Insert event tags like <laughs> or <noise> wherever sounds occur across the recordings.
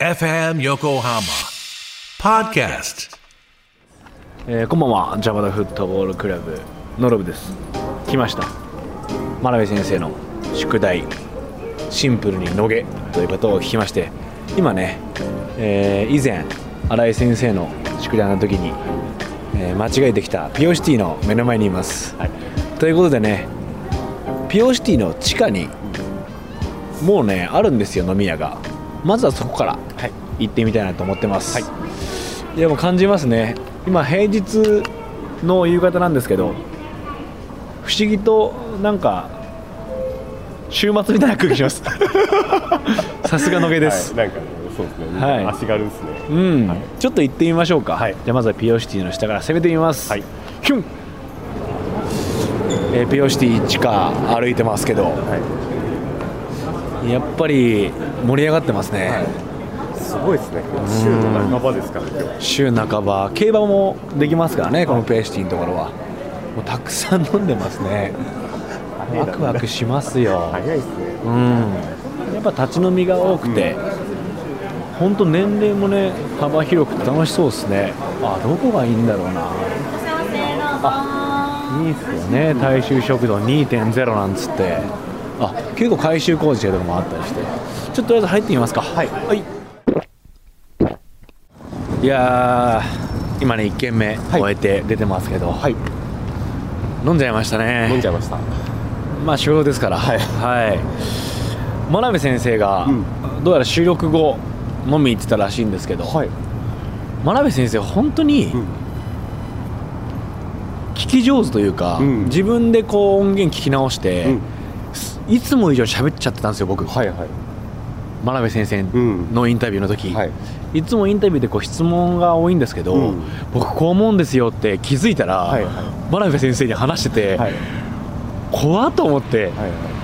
FM Yokohama Podcast. えーこんばんは。ジャパダフットボールクラブのろぶです。来ました。真鍋先生の宿題。シンプルにのげ。ということを聞きまして。今ね、えー以前新井先生の宿題の時に、えー間違えてきたピオシティの目の前にいます、ということでねピオシティの地下にもうねあるんですよ飲み屋がまずはそこから行ってみたいなと思ってます、い。やもう感じますね。今平日の夕方なんですけど不思議となんか週末みたいな空気します。<laughs> さすがのげです、はい、なんかそうですね、はい。足軽ですね、うん、はい。ちょっと行ってみましょうか、はい。じゃあまずはピオシティの下から攻めてみます、はい。ヒュン、えーピオシティ地下歩いてますけど。はいやっぱり盛り上がってますね、すごいですね。週の半ばですから今日。週半ば。競馬もできますからねこのペーシティのところは。もうたくさん飲んでますね。ワクワクしますよ。早いですね。うん。やっぱ立ち飲みが多くて、本当年齢もね幅広くて楽しそうですね。あどこがいいんだろうな。あいいっすよね。大衆食堂2.0なんつってあ結構改修工事とかもあったりして。ちょっととりあえず入ってみますか。はい、はい、いやー今ね1軒目はい。終えて出てますけど、はい。飲んじゃいましたね。飲んじゃいました。まあ仕事ですから。はい。はい。真鍋先生が、うん。どうやら収録後飲み行ってたらしいんですけど、はい。真鍋先生本当にうん。聞き上手というか、うん。自分でこう音源聞き直して、うんいつも以上に喋っちゃってたんですよ僕、はいはい。真鍋先生うんのインタビューの時、はい。いつもインタビューでこう質問が多いんですけど、うん。僕こう思うんですよって気づいたら、はいはい。真鍋先生に話してて、はい。怖っと思って、はい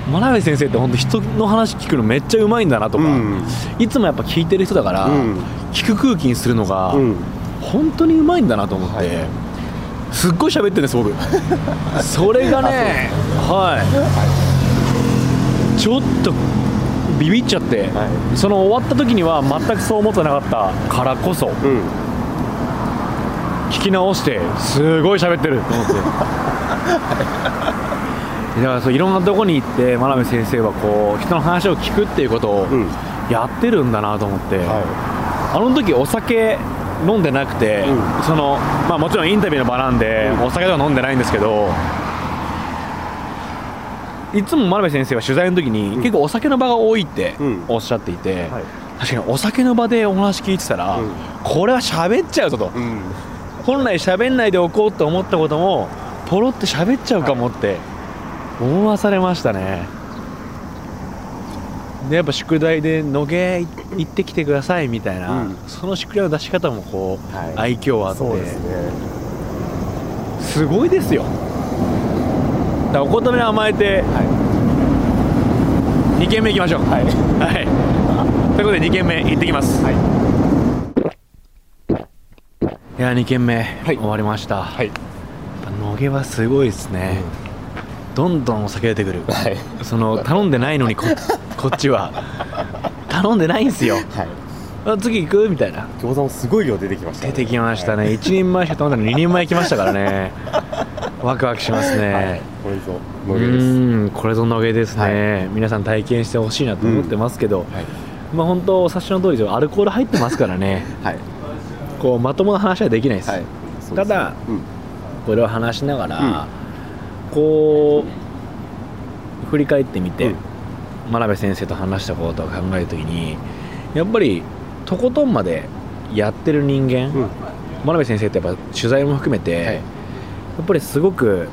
真鍋先生って本当人の話聞くのめっちゃうまいんだなとか、うん。いつもやっぱ聞いてる人だから、うん。聞く空気にするのが、うん。本当にうまいんだなと思って、はい。すっごい喋ってるんです僕。それがねはいちょっとビビっちゃって、はその終わった時には全くそう思ってなかったからこそうん。聞き直してすごい喋ってる。と思ってだからそういろんなとこに行って真鍋先生はこう人の話を聞くっていうことをうん。やってるんだなと思って、はあの時お酒飲んでなくて、うん。そのまあ、もちろんインタビューの場なんで、お酒とか飲んでないんですけどいつも真鍋先生は取材の時に、結構お酒の場が多いってうん。おっしゃっていて、はい。確かにお酒の場でお話聞いてたら、うん。これは喋っちゃうぞと、本来喋んないでおこうと思ったこともポロって喋っちゃうかもって思わされましたね。でやっぱ宿題で「のげ行ってきてください」みたいな、うん。その宿題の出し方もこう、はい。愛嬌あって。すね。すごいですよ。だからお言葉に甘えては2軒目行きましょう。いはい。はい。ということで2軒目行ってきます。はい。いや2軒目、はい。終わりました、はい。やっぱ野毛はすごいですね、どんどんお酒出てくる、はい。その頼んでないのにこ <laughs> こっちは。頼んでないんすよ。はい。あ次行く？みたいな。餃子もすごい量出てきました出てきましたね。1人前しか頼んだのに2人前来ましたからね <laughs> ワクワクしますね、はい。これぞうのげです。これぞ野毛ですね、皆さん体験してほしいなと思ってますけど、はい。まあ本当お察しの通りでアルコール入ってますからね。はい。こうまともな話はできないです、ですただうん。これを話しながら、こう振り返ってみて、うん。真鍋先生と話したことを考えるときにやっぱりとことんまでやってる人間、うん。真鍋先生ってやっぱ取材も含めて、はいやっぱりすごく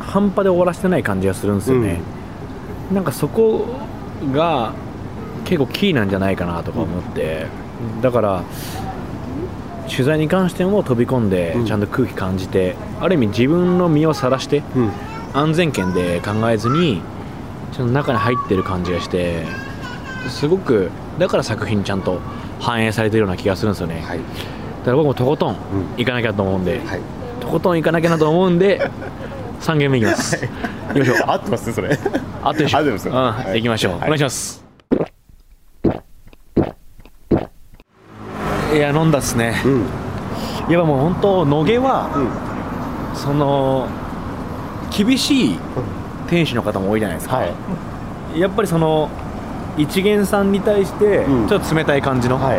半端で終わらせてない感じがするんですよね、なんかそこが結構キーなんじゃないかなとか思って、だから取材に関しても飛び込んでうん。ちゃんと空気感じて、ある意味自分の身をさらしてうん。安全圏で考えずにちゃんと中に入ってる感じがしてすごくだから作品にちゃんと反映されてるような気がするんですよね、はい。だから僕もとことんうん。行かなきゃと思うんで、はい。とことん行かなきゃなと思うんで <laughs> 3軒目行きます、行きましょ。う合ってますそれ。あってでしょ。合ってますうん、はい。行きましょう、はい。お願いします。いや飲んだっすね。うん。やっぱもう本当野毛は、その厳しい店主の方も多いじゃないですか、はい。やっぱりその一元さんに対してうん。ちょっと冷たい感じの、は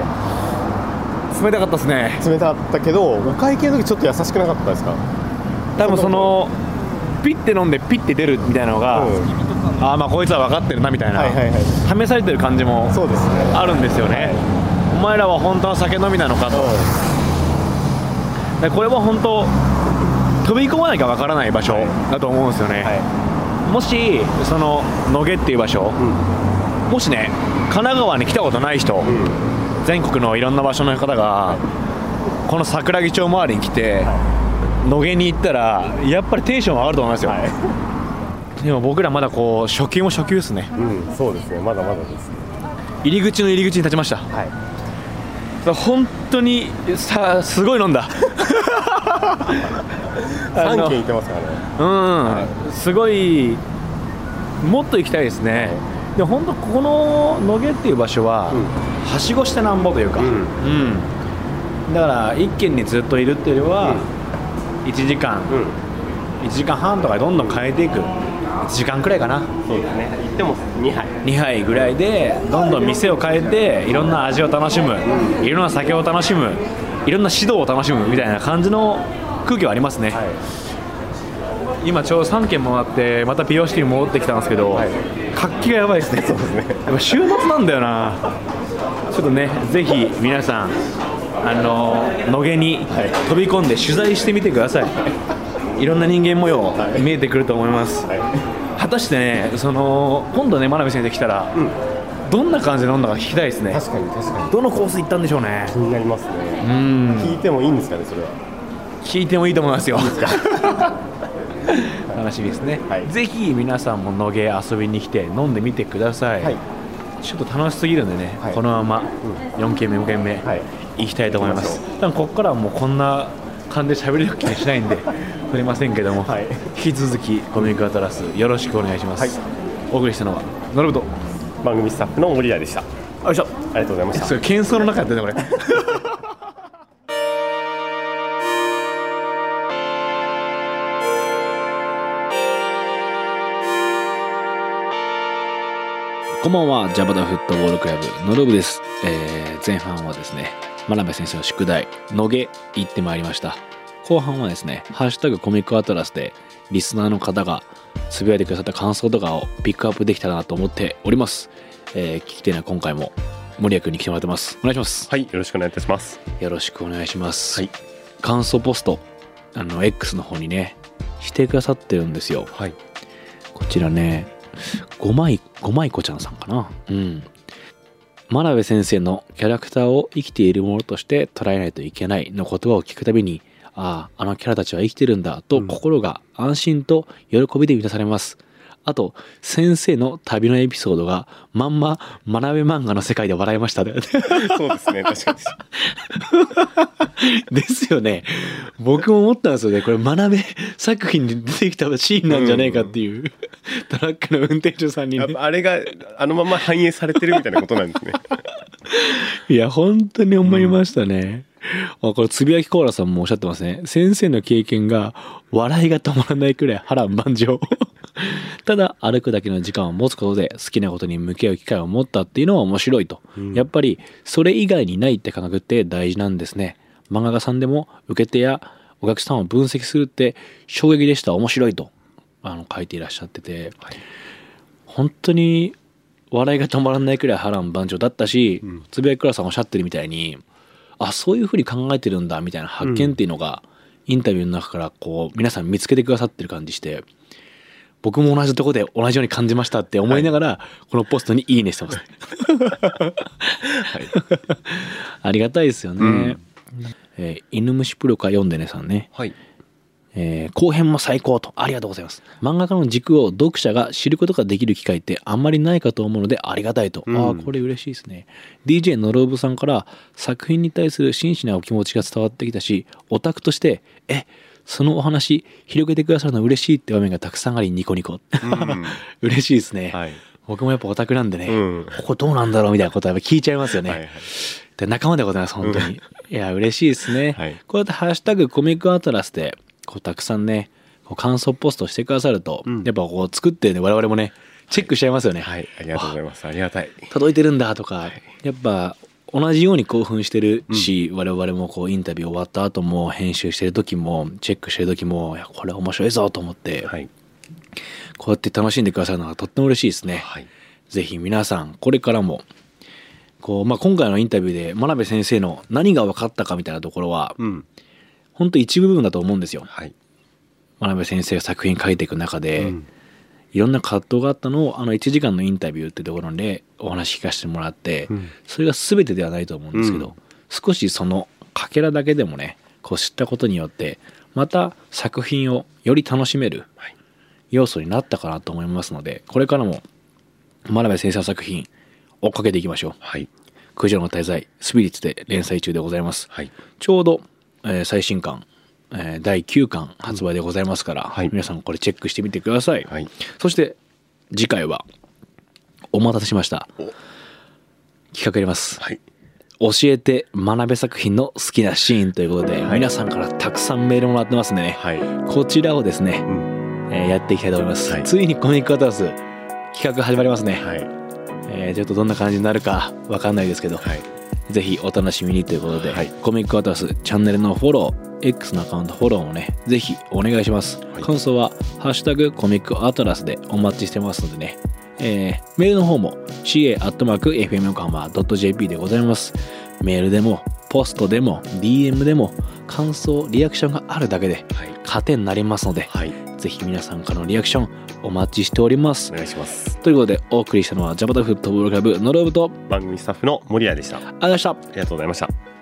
冷たかったですね。い冷たかったけどお会計の時ちょっと優しくなかったですか？多分そのピッて飲んでピッて出るみたいなのが、うん。ああまあこいつは分かってるなみたいな、はいはいはい試されてる感じもそうですね。あるんですよね、お前らは本当の酒飲みなのかと、でこれは本当飛び込まなきゃ分からない場所だと思うんですよね、はもしその野毛っていう場所、もしね神奈川に来たことない人、いうん全国のいろんな場所の方がこの桜木町周りに来て、野毛に行ったらやっぱりテンション上がると思いますよ、はでも僕らまだこう初級も初級ですね。いうんそうですね。まだまだです。入り口の入り口に立ちました。はい。本当にさすごい飲んだ。あの3軒行ってますからね。うん、すごいもっと行きたいですね、で本当ここの野毛っていう場所は、うんはしごしてなんぼというか、うん。うん。だから一軒にずっといるっていうよりは、1時間、うん。1時間半とかでどんどん変えていく。1時間くらいかな。そうですね。行っても2杯。2杯ぐらいでどんどん店を変えていろんな味を楽しむ。いろんな酒を楽しむ。いろんな指導を楽しむ。みたいな感じの空気はありますね、はい。今ちょうど3軒回ってまたピオシティに戻ってきたんですけど、はい。活気がやばいですね。そうですね。やっぱ週末なんだよなちょっとねぜひ皆さんあの野毛にはい。飛び込んで取材してみてください、い、ろんな人間模様はい。見えてくると思います、はい。果たしてねその今度ね真鍋先生来たら、どんな感じで飲んだか聞きたいですね。確かに確かに。どのコース行ったんでしょうね。気になりますね。うん。聞いてもいいんですかねそれは。聞いてもいいと思いますよ。<laughs> 楽しみですね、はい。ぜひ皆さんも野毛遊びに来て飲んでみてください、はいちょっと楽しすぎるんでね、はい。このまま4軒目5軒目はい。行きたいと思います、多分ここからはもうこんな感じで喋れる気がしないんで <laughs> 撮りませんけども、はい。引き続きコミックアトラスよろしくお願いします、はい。お送りしたのは？なるほど。番組スタッフの森谷でした。あよいしょ。りがとうございました。それ喧騒の中やってるねこれこんばんはジャパダフットボールクラブのロブです、えー前半はですね真鍋先生の宿題野毛行ってまいりました。後半はですねハッシュタグコミックアトラスでリスナーの方がつぶやいてくださった感想とかをピックアップできたらなと思っております、えー聞き手には今回も森谷君に来てもらってます。お願いします。はいよろしくお願いいたします。よろしくお願いします、はい。感想ポストあの X の方にねしてくださってるんですよ。はい。こちらね5枚5枚子ちゃんさんかな。うん。真鍋先生のキャラクターを生きているものとして捉えないといけないの言葉を聞くたびにあああのキャラたちは生きてるんだと心が安心と喜びで満たされます、あと先生の旅のエピソードがまんま学べ漫画の世界で笑いましたね。<laughs> そうですね。確かに。<laughs> ですよね。僕も思ったんですよね。これ学べ作品に出てきたシーンなんじゃねえかっていう、トラックの運転手さんにね。あれがあのまま反映されてるみたいなことなんですね。<laughs> いや、本当に思いましたね。あこれ、つぶやきコーラさんもおっしゃってますね。先生の経験が笑いが止まらないくらい波乱万丈。<laughs> ただ、歩くだけの時間を持つことで好きなことに向き合う機会を持ったっていうのは面白いと。うんやっぱり、それ以外にないって感覚って大事なんですね。漫画家さんでも受け手やお客さんを分析するって衝撃でした。面白いと。あの、書いていらっしゃってて。本当に笑いが止まらないくらい波乱万丈だったし、うんつぶやきクラさんおっしゃってるみたいにあそういうふうに考えてるんだみたいな発見っていうのが、インタビューの中からこう皆さん見つけてくださってる感じして僕も同じとこで同じように感じましたって思いながら、このポストに「いいね」してます、ありがたいですよね、うん。えー犬虫プロか読んでねさんね。はいえー後編も最高と。ありがとうございます。漫画家の軸を読者が知ることができる機会ってあんまりないかと思うのでありがたいと、うん。ああこれ嬉しいですね。DJ のろぶさんから作品に対する真摯なお気持ちが伝わってきたしオタクとしてえそのお話広げてくださるの嬉しいって場面がたくさんありニコニコ。うん。<laughs> 嬉しいですね、はい。僕もやっぱオタクなんでね、うん。ここどうなんだろうみたいなことは聞いちゃいますよね、はいはい。で仲間でございます本当に、<laughs> いや嬉しいですね、はい。こうやって「ハッシュタグコミックアトラス」でこうたくさんねこう感想ポストしてくださると、うん。やっぱこう作ってね我々もねチェックしちゃいますよね、はいありがとうございます。あ。りがたい。届いてるんだとか、やっぱ同じように興奮してるし、我々もこうインタビュー終わった後も編集してる時もチェックしてる時もいやこれ面白いぞと思って、はい。こうやって楽しんでくださるのがとっても嬉しいですね。はい。ぜひ皆さんこれからもこう、まあ、今回のインタビューで真鍋先生の何が分かったかみたいなところはうん本当一部分だと思うんですよ。はい真鍋先生が作品書いていく中で、うんいろんな葛藤があったのをあの1時間のインタビューってところでお話聞かせてもらって、うんそれが全てではないと思うんですけど、うん少しそのかけらだけでもねこう知ったことによってまた作品をより楽しめるはい要素になったかなと思いますのでこれからも真鍋先生の作品追っかけていきましょう。はい九条の滞在スピリッツで連載中でございます。はいちょうど、えー最新刊、えー第9巻発売でございますから、はい。皆さんこれチェックしてみてください。はい。そして次回はお待たせしました。お。企画やります、はい。教えて学べ作品の好きなシーンということで、はい。皆さんからたくさんメールもらってますんでね、はい。こちらをですねう、ん。えーやっていきたいと思います、はい。ついにコミックアトラス企画始まりますね、はい。えーちょっとどんな感じになるかわかんないですけど、はいぜひお楽しみにということで、はい。コミックアトラスチャンネルのフォロー X のアカウントフォローもねぜひお願いします、はい。感想は「ハッシュタグコミックアトラス」でお待ちしてますのでね、えーメールの方も ca.fm 横浜 .jp でございます。メールでもポストでも DM でも感想リアクションがあるだけではい糧になりますので、はい。ぜひ皆さんからのリアクションお待ちしております。お願いします。ということでお送りしたのはジャパタフットボールクラブノロブとありがとう番組スタッフの森谷でした。ありございました。がとうございました